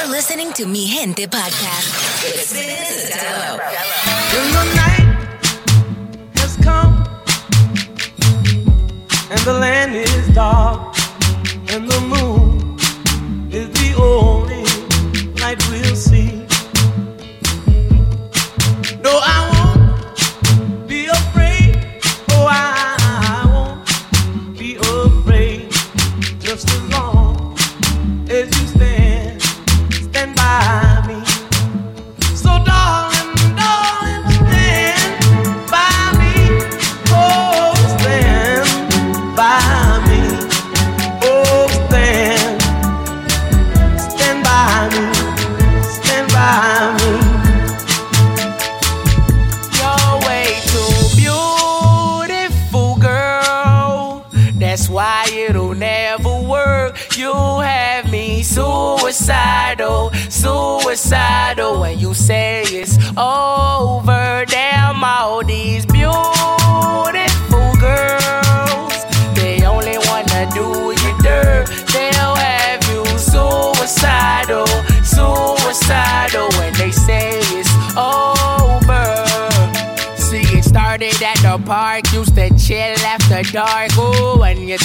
You're listening to Mi Gente Podcast. It's Dennis When the night has come and the land is dark and the moon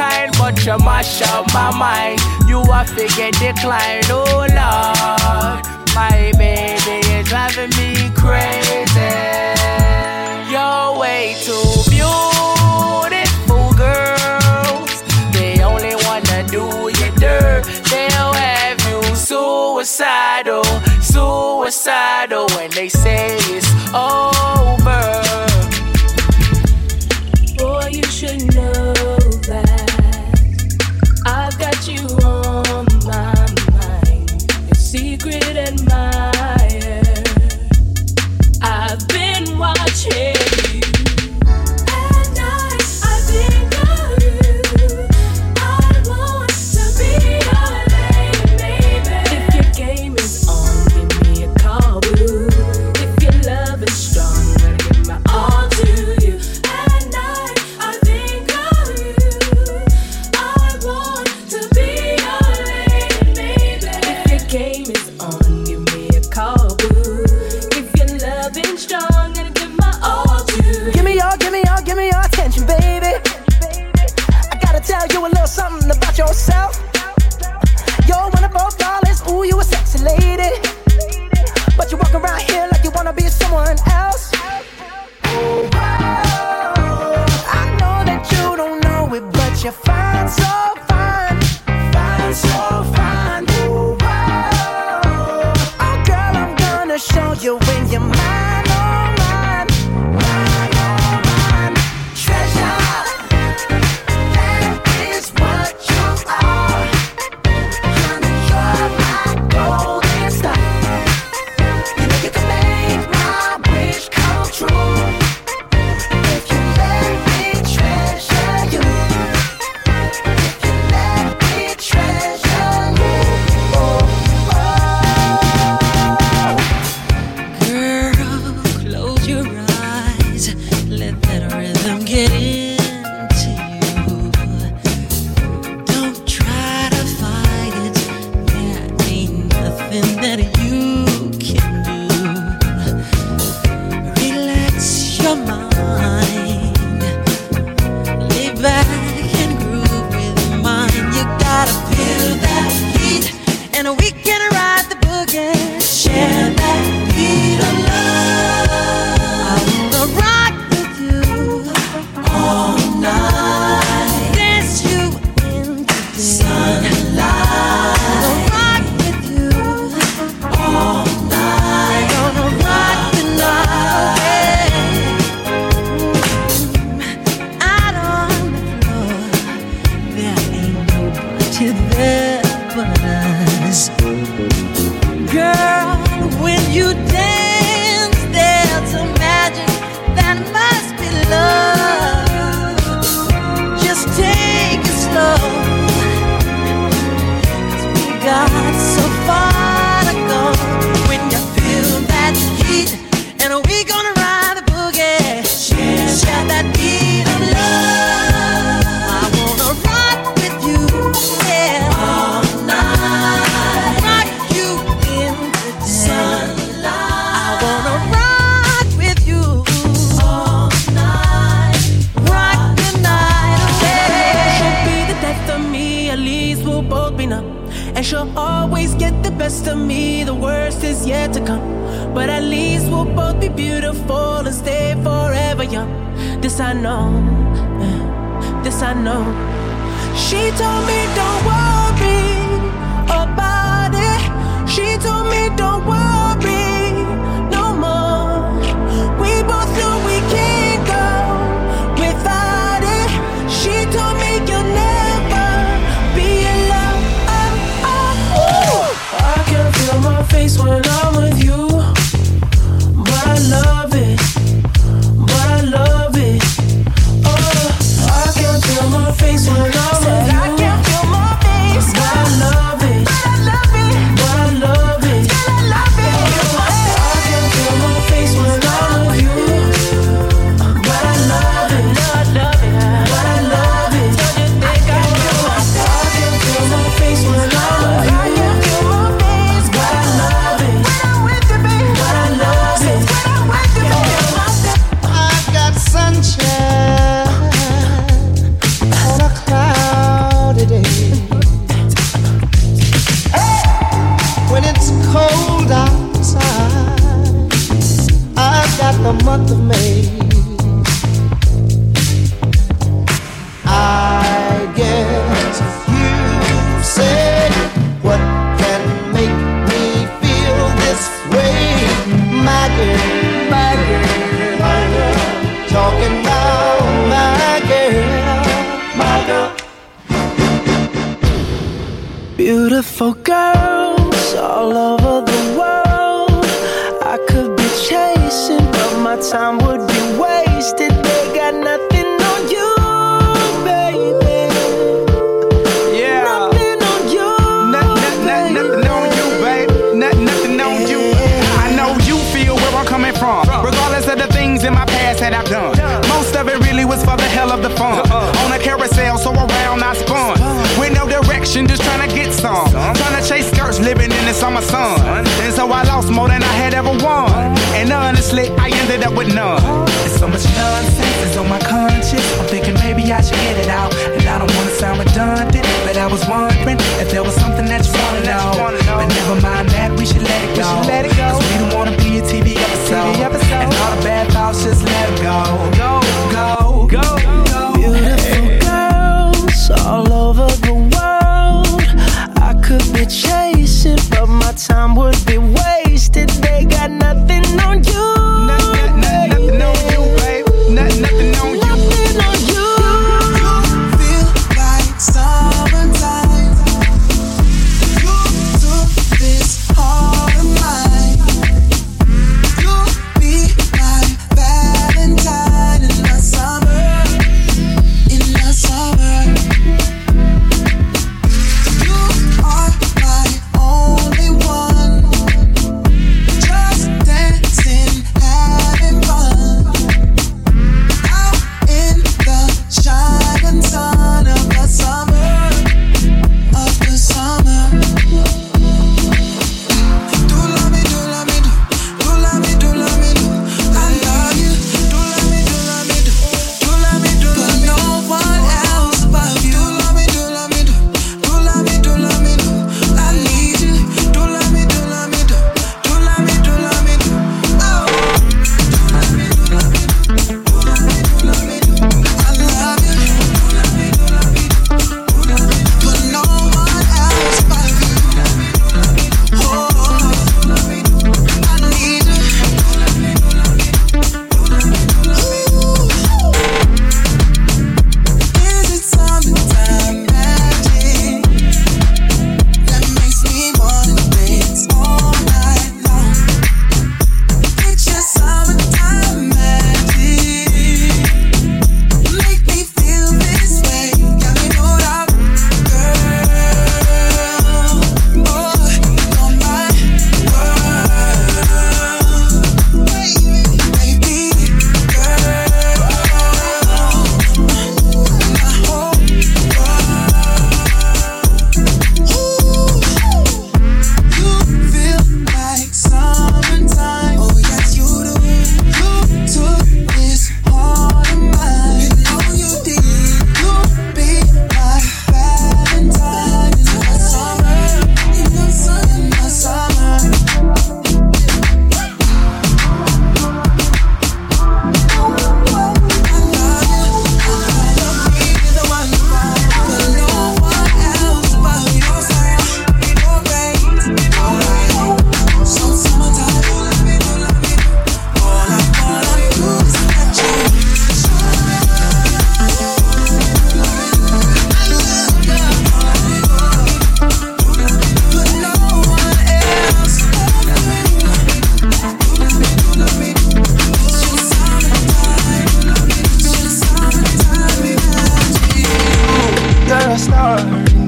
kind, but you mash up my mind. You are figure decline, oh Lord. My baby is driving me crazy. You're way too beautiful, girl. They only wanna do you dirt. They'll have you suicidal, suicidal when they say it's over. This I know. This I know. She told me don't worry about it. She told me don't worry no more. We both know we can't go without it. She told me you'll never be alone. Oh, oh. I can feel my face when I'm with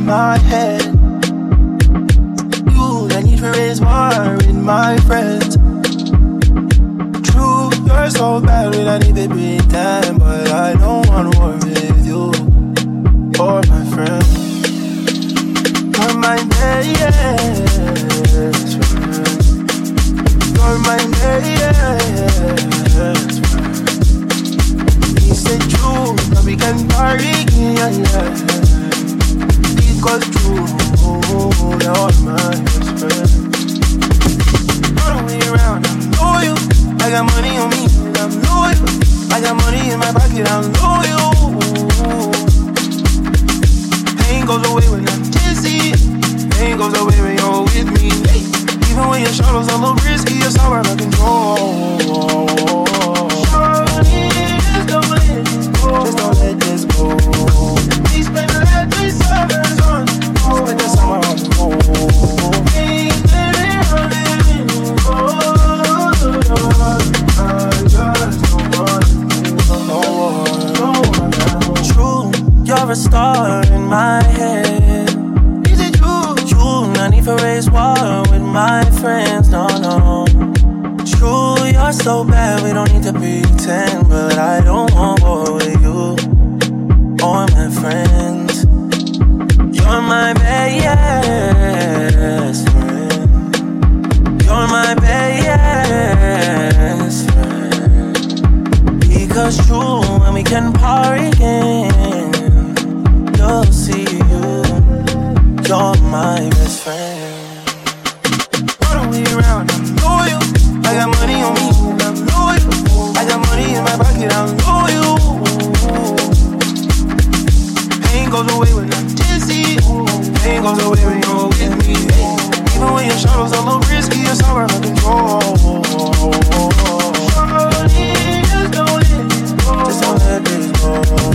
in my head. You I need to raise war in my friends. True, you're so bad when I need to be time, but I don't want war with you or my friends. You're my best friend. You're my best friend. He said true that we can party in your. Because true, you're my best friend. All the way around, I'm loyal. I got money on me, I'm loyal. I got money in my pocket, I'm loyal. Pain goes away when I'm dizzy. Pain goes away when you're with me. Even when your shadows a little risky, it's all out of control. A star in my head. Is it true? True, no need for race war with my friends, no, no. True, you're so bad, we don't need to pretend. But I don't want war with you or my friends. You're my best friend. You're my best friend. Because true, when we can party again, you'll see you. You're my best friend. All the way around, I'm loyal. I got money on me, I'm loyal. I got money in my pocket, I'm loyal. Pain goes away when I'm dizzy. Pain goes away when you're with me. Even when your shadows a little risky, it's all out of control. Shawty, just don't let this go. Just don't let this go.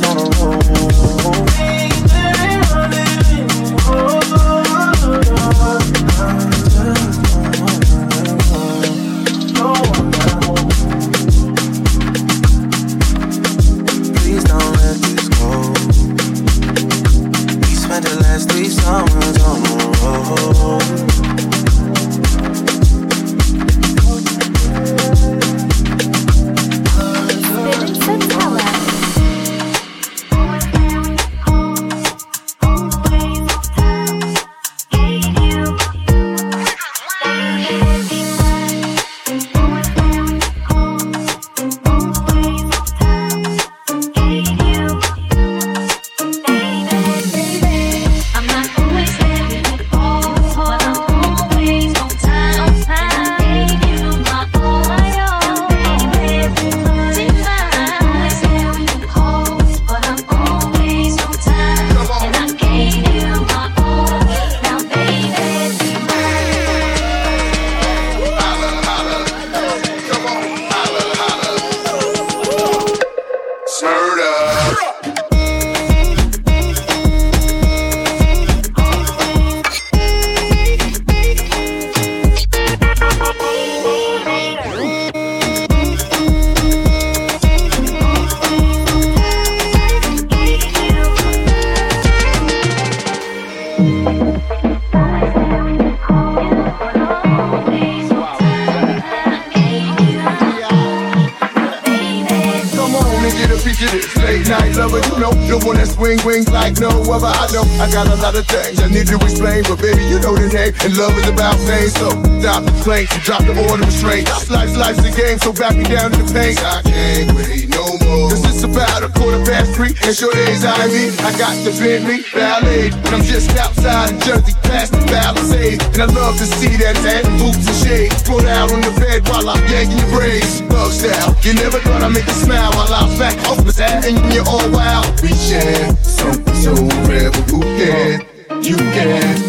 On the road. The drop the order restraint. Life's life's a game, so back me down to the pain. I can't wait no more. Cause it's about a quarter past three, and sure days I mean, I got the Bentley Ballet, and I'm just outside in Jersey, past the Palisades. And I love to see that hat, boots and shades. Throw out on the bed while I'm yanking your braids. Thug style, you never thought I'd make you smile while I'm back off the side, and you're all wild. We share something so rare, but who can? You can.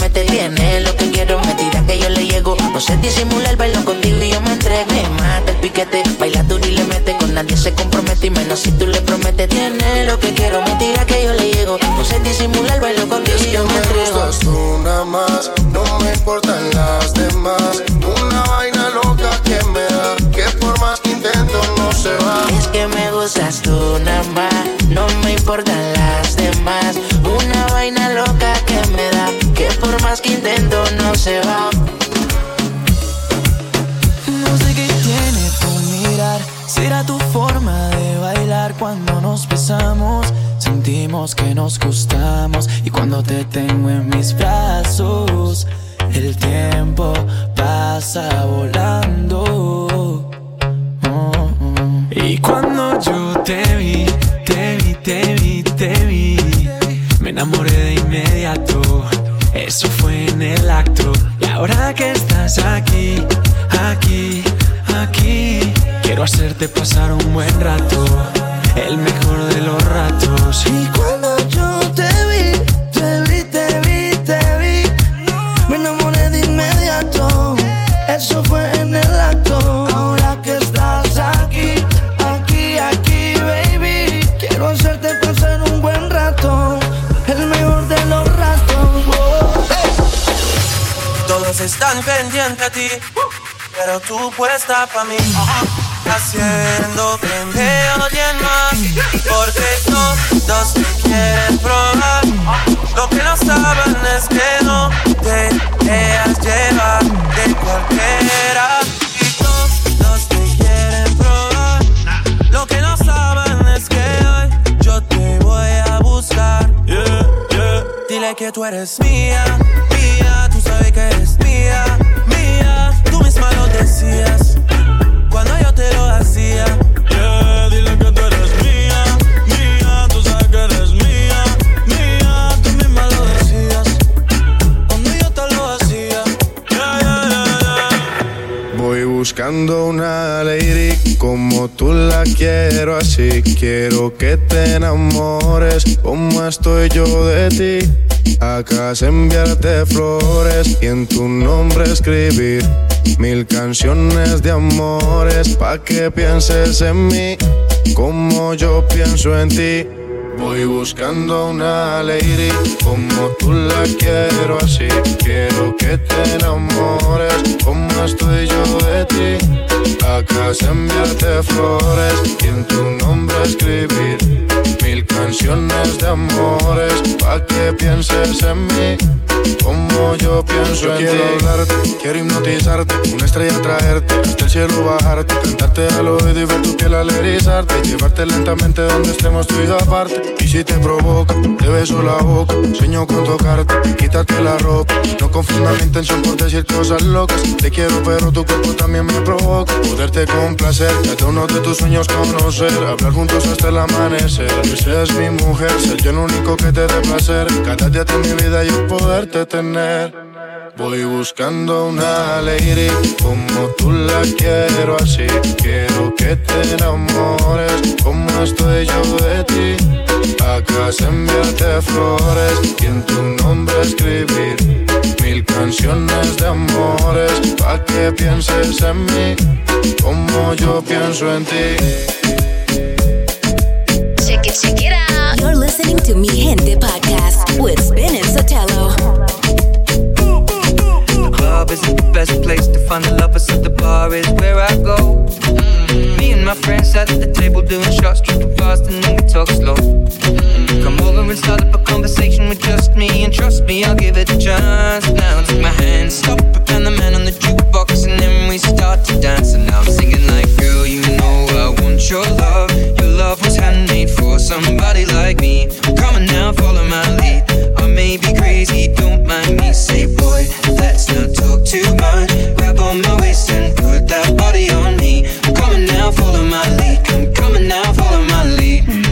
Lo que quiero, me tira que yo le llego. No sé disimular, bailo contigo y yo me entrego. Me mata el piquete, baila duro y le mete. Con nadie se compromete y menos si tú le prometes. Tiene lo que quiero, me tira que yo le llego. No sé disimular, bailo contigo y yo me entrego. gustas tú nada más, más que intento no se va. No sé qué tiene tu mirar, será tu forma de bailar cuando nos besamos. Sentimos que nos gustamos y cuando te tengo en mis brazos, el tiempo pasa volando. Quiero hacerte pasar un buen rato. El mejor de los ratos. Y cuando yo te vi, te vi, te vi, te vi, me enamoré de inmediato. Eso fue en el acto. Ahora que estás aquí, aquí, aquí, baby, quiero hacerte pasar un buen rato. El mejor de los ratos. oh. Todos están pendientes a ti, pero tú puesta pa' mí. Haciendo me odien más, porque todos te quieren probar. Lo que no saben es que no te dejas llevar de cualquiera. Y todos te quieren probar. Lo que no saben es que hoy yo te voy a buscar. Dile que tú eres mía, mía, tú sabes que eres mía, mía. Tú misma lo decías como tú la quiero así. Quiero que te enamores como estoy yo de ti. Acá enviarte flores y en tu nombre escribir mil canciones de amores pa' que pienses en mí como yo pienso en ti. Voy buscando una lady como tú la quiero así. Quiero que te enamores como estoy yo de ti. Acá enviarte flores y en tu nombre escribir mil canciones de amores pa' que pienses en mí como yo pienso Yo en quiero ti. hablarte, quiero hipnotizarte, una estrella traerte, hasta el cielo bajarte, cantarte al oído y ver tu piel al erizarte, y llevarte lentamente donde estemos tú y aparte. Y si te provoca, te beso la boca, sueño con tocarte, quitarte la ropa. Confirma mi intención por decir cosas locas. Te quiero, pero tu cuerpo también me provoca. Poderte complacer, cada uno de tus sueños conocer, hablar juntos hasta el amanecer. Que seas mi mujer, ser yo el único que te dé placer. Cada día de mi vida yo poderte tener. Voy buscando una lady como tú la quiero así. Quiero que te enamores como estoy yo de ti. Acá se enviarte flores y en tu nombre escribir mil canciones de amores pa que pienses en mí como yo pienso en ti. Check it, check it out. You're listening to Mi Gente podcast with Spin and Sotelo. The club isn't the best place to find the lovers, so the bar is where I go. Me and my friends sat at the table doing shots, tripping fast, and then we talk slow. Come over and start up a conversation with just me, and trust me, I'll give it a chance. Now take my hand, stop and the man on the jukebox, and then we start to dance. And now I'm singing like, girl, you know I want your love. Your love was handmade for somebody like me. Come on now, follow my lead. I may be crazy, don't mind me. Say, boy, let's not talk too much. Grab on my waist and put that body on me. Come on now, follow my lead. Come on now, follow my lead.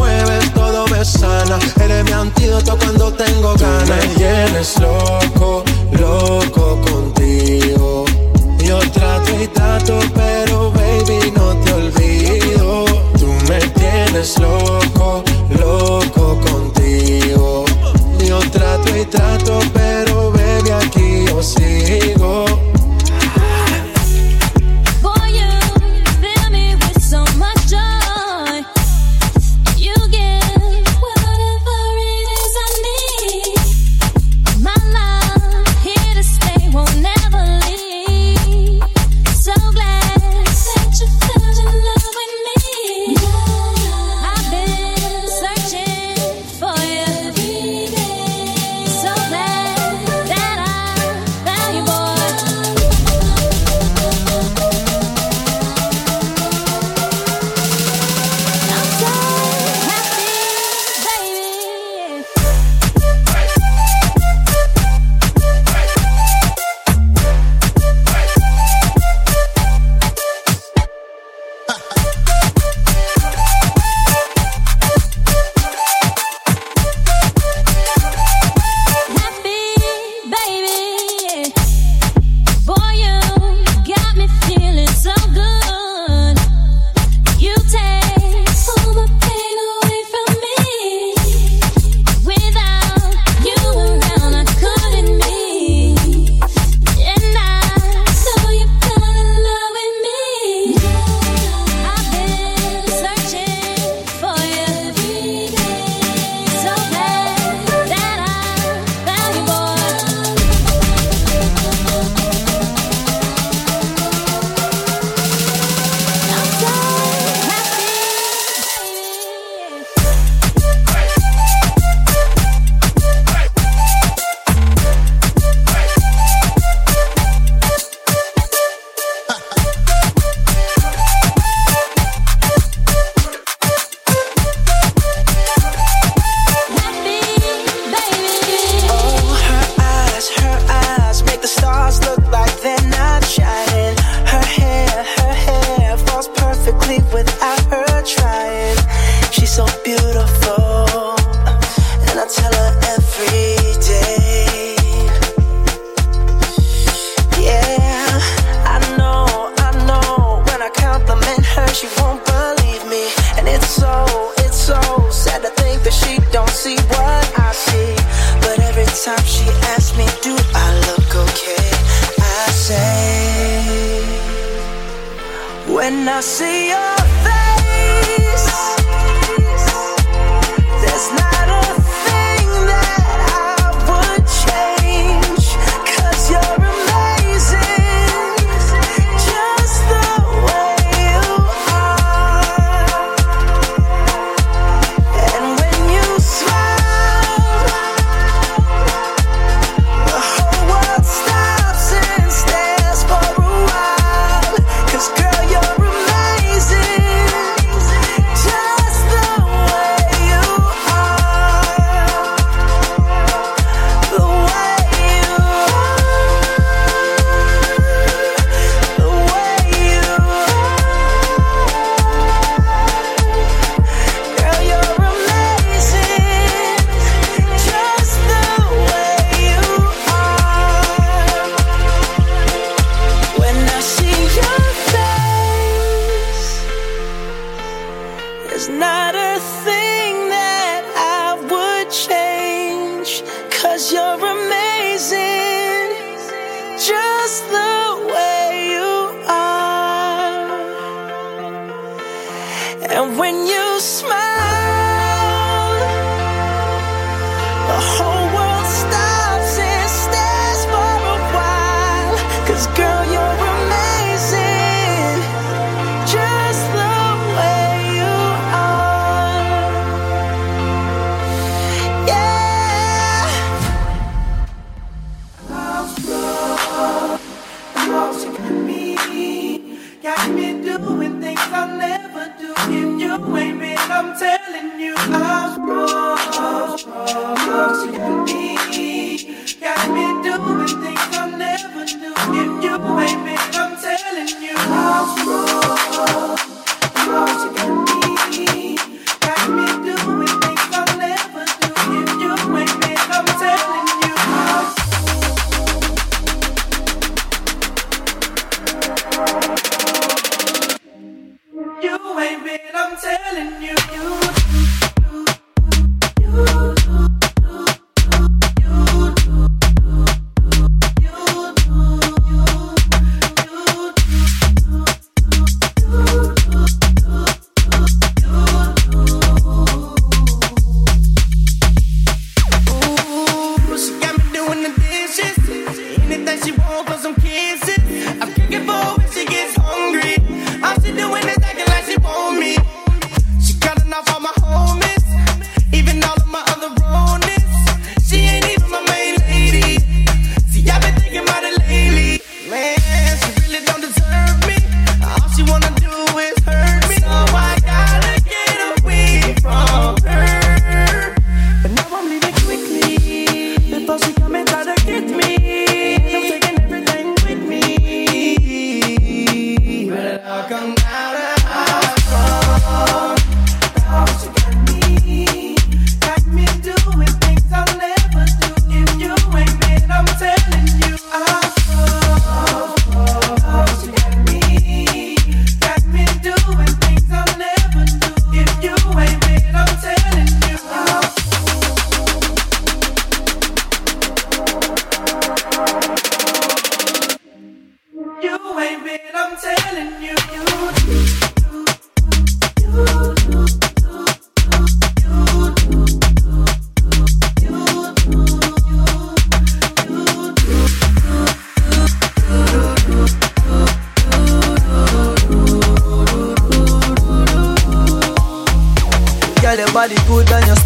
me sana. Eres mi antídoto cuando tengo ganas. me tienes loco, loco contigo. Yo trato y trato, pero baby, no te olvido. tienes loco, loco contigo. Yo trato y trato, pero baby aquí yo sigo. wait, man, I'm telling you.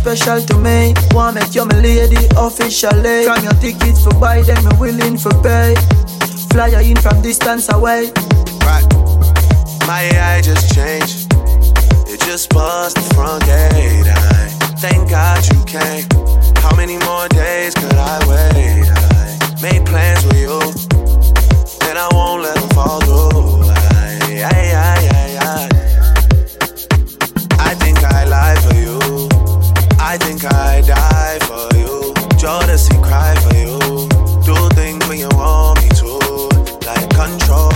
special to me. Wanna make you my lady officially. From your tickets for buy, then me willing for pay. Fly you in from distance away. Right. My AI just changed. It just buzzed the front gate. I thank God you came. How many more days could I wait? I made plans with you, and I won't let them fall through. I, I, I, I, I. I think I die for you. Jealousy cry for you. Do things when you want me to, like control.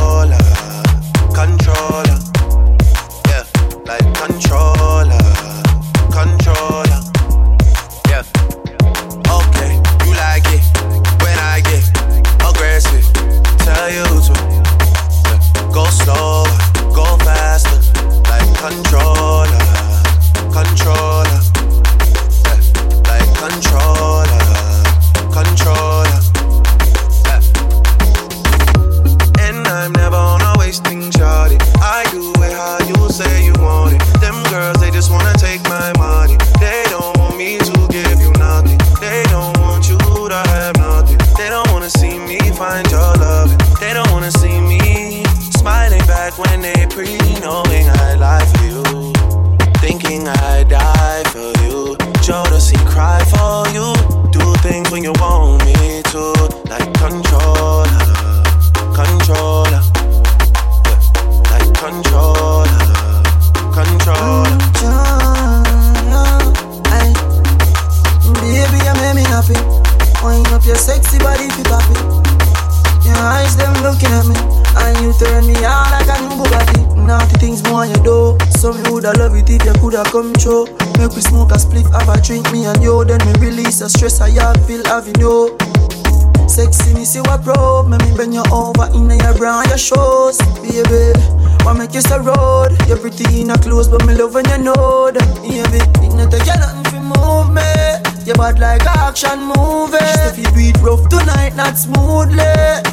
bra and your shoes, baby. Want make you so road? You're pretty in a but me love when you know that, baby. It not take you nothing move me. You bad like action movie. If you beat rough tonight, not smoothly.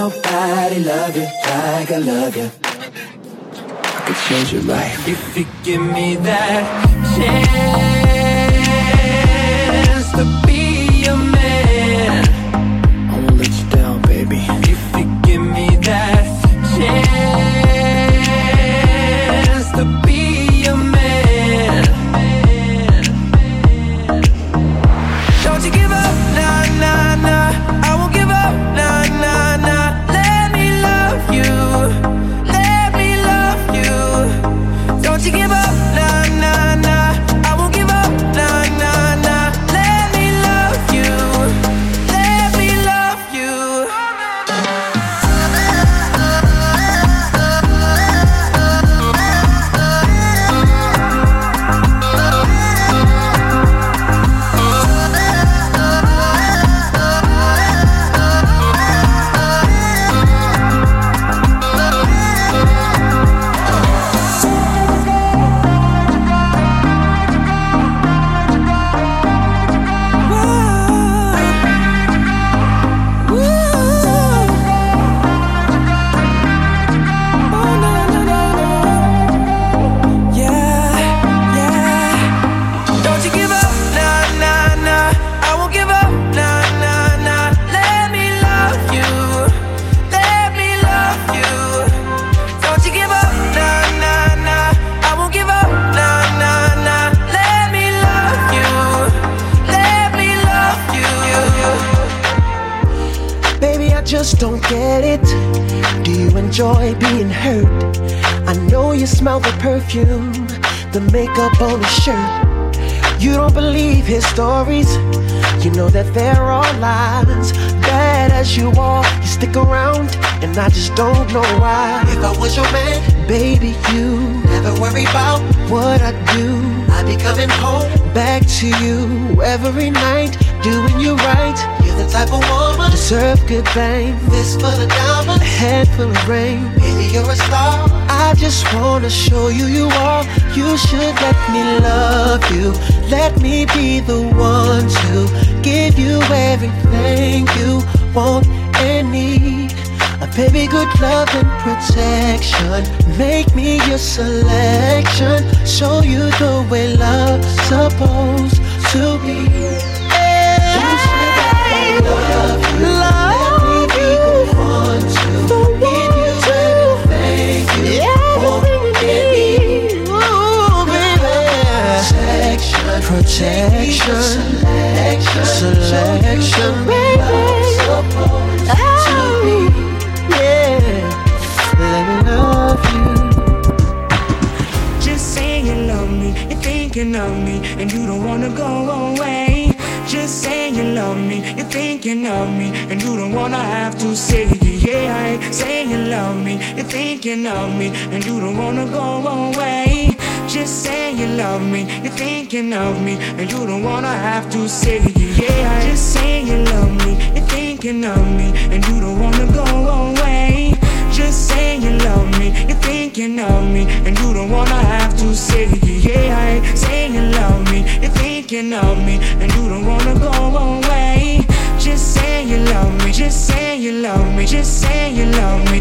nobody love you like I love you. I could change your life if you give me that chance. Perfume, the makeup on his shirt. You don't believe his stories. You know that there are all lies. Bad as you are, you stick around, and I just don't know why. If I was your man, baby, you never worry about what I do. I'd be coming home back to you every night, doing you right. You're the type of woman deserve good fame. This for the diamonds, a head full of rain. Baby, you're a star. I just wanna show you you are. You should let me love you. Let me be the one to give you everything you want and need. A baby, good love and protection. Make me your selection. Show you the way love's supposed to be. You should let me love you. Protection, selection, baby. Oh, yeah. Let me love you. Just say you love me, you're thinking of me, and you don't wanna go away. Just say you love me, you're thinking of me, and you don't wanna have to say yeah. Say you love me, you're thinking of me, and you don't wanna go away. Just say you love me, you're thinking of me, and you don't wanna have to say yeah. Just say you love me, you're thinking of me, and you don't wanna go away. Just say you love me, you're thinking of me, and you don't wanna have to say yeah. Say you love me, you're thinking of me, and you don't wanna go away. Just say you love me, just say you love me, just say you love me.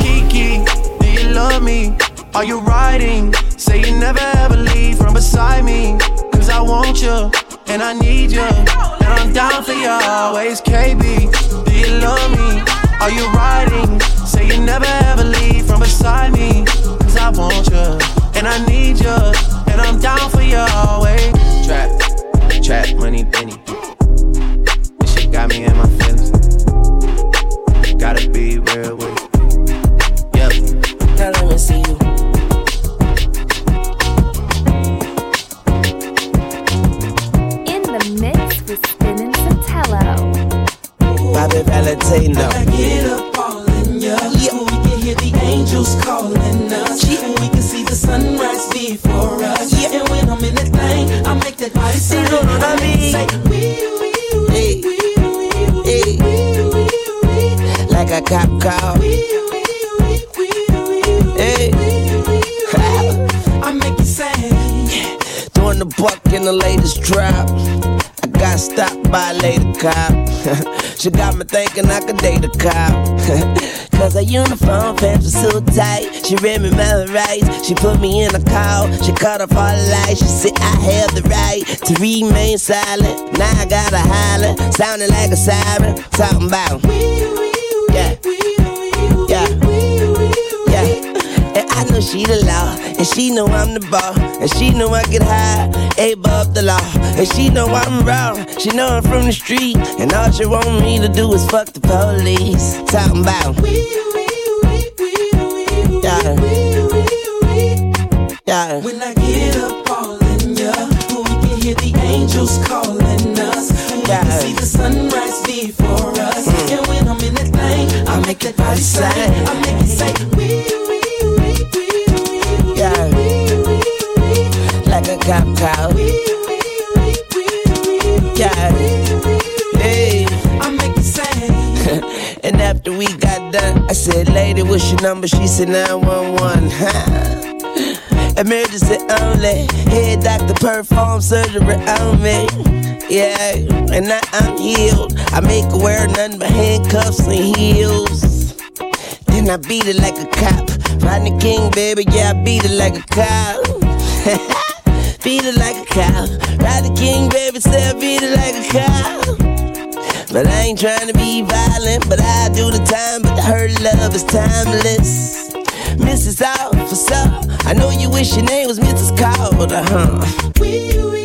Kiki, do you love me? Are you riding? Say you never ever leave from beside me. Cause I want you and I need you. And I'm down for you always, KB. Do you love me? Are you riding? Say you never ever leave from beside me. Cause I want you and I need you. And I'm down for you always. Trap, trap, money, Benny. This shit got me in my Valentino. I get up all in ya. So we can hear the angels calling us. And we can see the sunrise before us. And when I'm in that thing, I make that body say, know I mean? say, Hey. Hey. Like a cop car. Hey. I make you say, Doing the buck in the latest drop. I got stopped by a lady cop. she got me thinking I could date a cop. Cause her uniform pants were so tight. She read me my rights. She put me in a call. She cut off all the lights. She said I have the right to remain silent. Now I gotta holler. Sounding like a siren. Talking about. Yeah. Yeah. Yeah. And she the law, and she know I'm the ball, and she know I get high, above the law, and she know I'm wrong. She know I'm from the street, and all she want me to do is fuck the police. Talking about. Yeah. Yeah. when I get up all in ya, we can hear the angels calling us. We can see the sunrise before us. Mm. And when I'm in that thing, I make that body say, I make it say, Yeah. A cop car. Yeah. Hey. I make it say. and after we got done, I said, Lady, what's your number? She said, 911. Huh? Emergency only. Head doctor perform surgery on me. Yeah, and now I'm healed. I make her wear nothing but handcuffs and heels. Then I beat it like a cop. Rodney King, baby, yeah, I beat it like a cop. beat it like a cow. Rodney King, baby, I beat it like a cow. But I ain't trying to be violent, but I do the time. But her love is timeless. Mrs. Officer, I know you wish your name was Mrs. Carter, huh?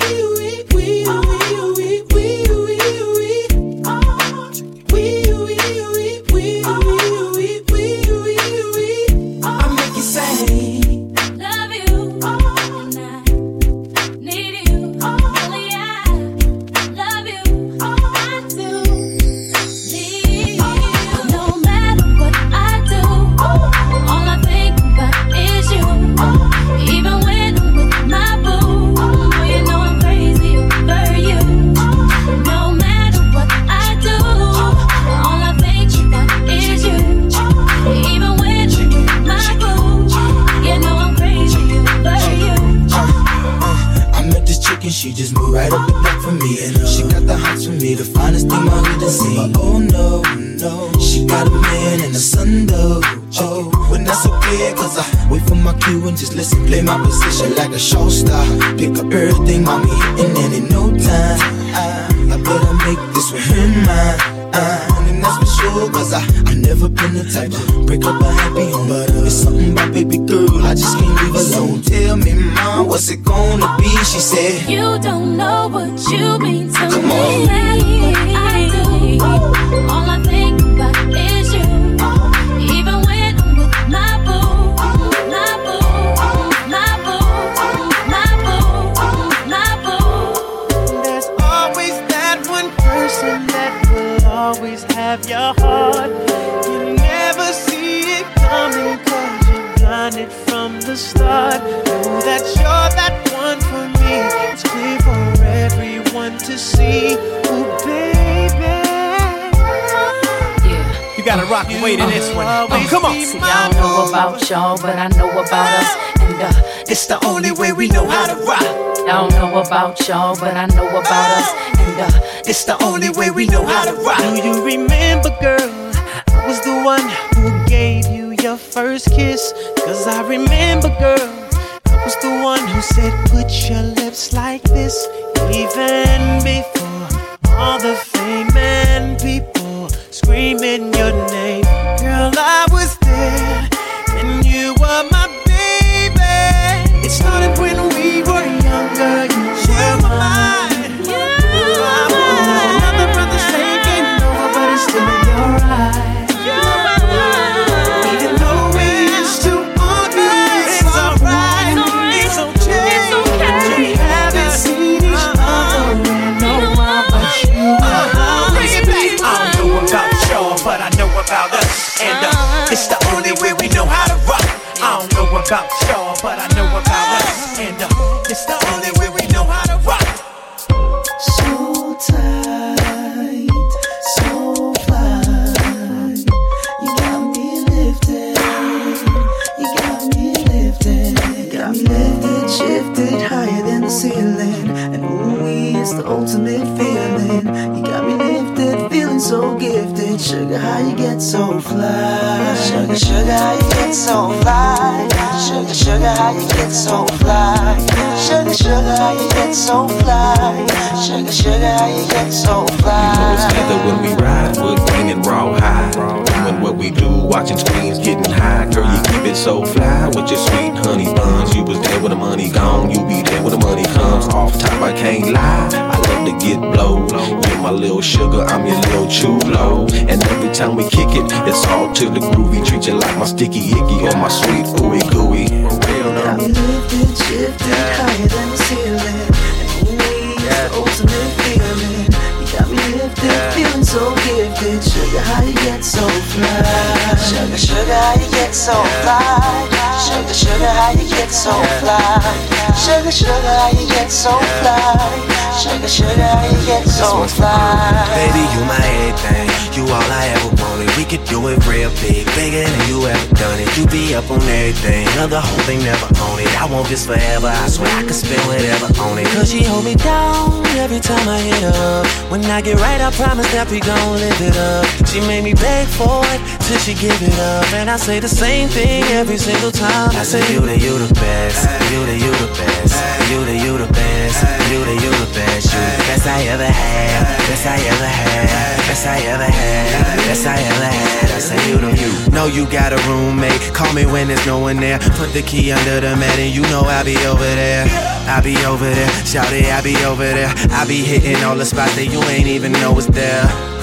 The start. Know that you're that one for me. It's clear for everyone to see. Ooh, baby. You gotta rock and wait in this one. Oh, come on. See, I don't know about y'all, but I know about us. And uh, it's the only way we know how to rock. I don't know about y'all, but I know about us. And uh, it's the only way we know how to rock. Do you remember, girl? I was the one who gave you your first kiss. Cause I remember, girl. I was the one who said, put your lips like this. Even before all the fame and people screaming your name. Girl, I was there. And you were my don't so gifted. Sugar, how you get so fly? Sugar, sugar, how you get so fly? Sugar, sugar, how you get so fly? Sugar, sugar, how you get so fly? Sugar, sugar, how you get so fly? It's either when we ride, wood green and raw high. Doing what we do, watching screens, getting high. Girl, you keep it so fly with your sweet honey buns. You was there when the money gone, you be there when the money comes. Off top, I can't lie. I love to get blow. You're my little sugar, I'm your little chulo. And every time we kick it, it's all to the groovy. Treat you like my sticky icky or my sweet ooey gooey. For Got me lifted, shifted higher than the ceiling. And ooh, it's the ultimate feeling. You got me lifted, feeling so gifted. Sugar, how you get so fly? Sugar, sugar, how you get so fly? Sugar, sugar, how you get so fly? Sugar, sugar, how you get so fly? Sugar, sugar, how you get so fly? Baby, you my everything. You all I ever wanted. We could do it real big, bigger than you ever done it. You be up on everything, other whole thing never own it. I want this forever. I swear I could spend whatever on it. Cause she hold me down every time I hit up. When I get right, I promise that we gon' live it up. She made me beg for it till she give it up. And I say the same thing every single time. I say you the you the best, you the you the best, you the you the best, you the you the best, you the best I ever had, best I ever had, best I ever had, best I ever had. I say you the you. Know you got a roommate. Call me when there's no one there. Put the key under the mat and you know I'll be over there. I be over there, shout it, I be over there. I be hitting all the spots that you ain't even know was there.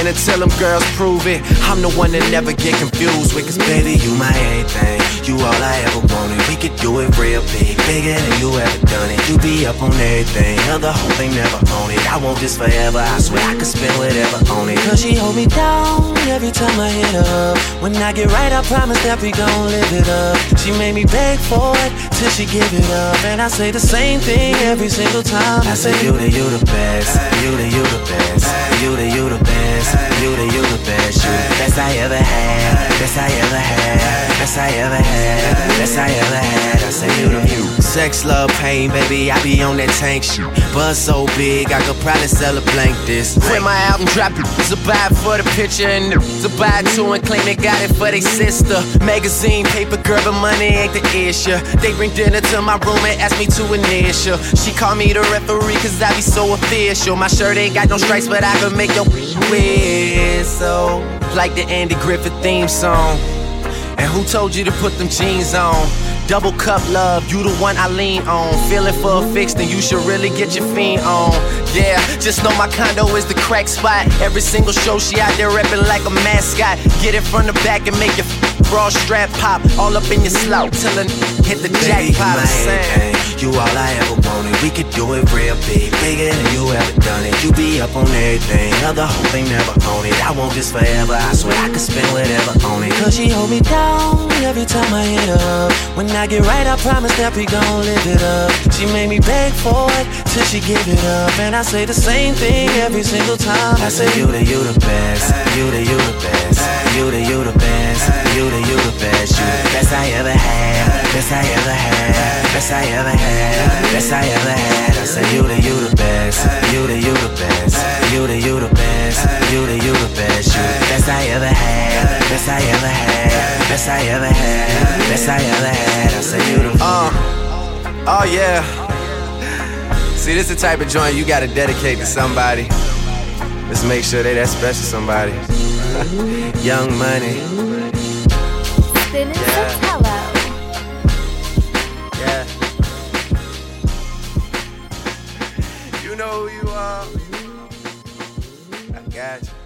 In until them girls prove it. I'm the one that never get confused with, cause baby, you my everything. You all I ever wanted. We could do it real big, bigger than you ever done it. You be up on everything, other whole thing never own it. I want this forever, I swear I could spend whatever on it. Cause she hold me down every time I hit up. When I get right, I promise that we gon' live it up. She made me beg for it till she give it up. And I say the same thing every single time. I say, You the, you the best. You the, you the best. You the, you the best. You the, you the best. You the best I ever had. Best I ever had. Best I ever had. Best I ever had. I say, You the, you. Sex, love, pain, baby. I be on that tank shit. Buzz so big, I could probably sell a blank this. When my album drop, a buy for the picture and it's a buy two and claim they got it for they sister. Magazine, paper, girl, but money ain't the issue. They bring dinner to my room and ask me to initial. She call me the referee cause I be so official. My shirt ain't got no stripes, but I can make your whistle. Like the Andy Griffith theme song. And who told you to put them jeans on? Double cup love, you the one I lean on. Feeling for a fix, then you should really get your fiend on. Yeah, just know my condo is the crack spot. Every single show she out there reppin' like a mascot. Get it from the back and make your bra strap pop. All up in your slout till a hit the Baby, jackpot. you my everything. You all I ever wanted. We could do it real big, bigger than you ever done it. You be up on everything, other whole thing never own it. I want this forever. I swear I could spend whatever on it. Cause she hold me down every time I hit up. When I get right, I promise that we gon' live it up. She made me beg for it till she give it up. And I say the same thing every single time. I say you the you the best, you the you the best, you the you the best, you the you the best, you the best I ever had, best I ever had, best I ever had, best I ever had. I say you the you the best, you the you the best, you the you the best, you the you the best, you the best I ever had, best I ever had, best I ever had, best I ever had. I say you the Uh, oh yeah. See, this is the type of joint you gotta dedicate to somebody. Let's make sure they that special somebody. Young money. Yeah. Yeah. You know who you are. I got you.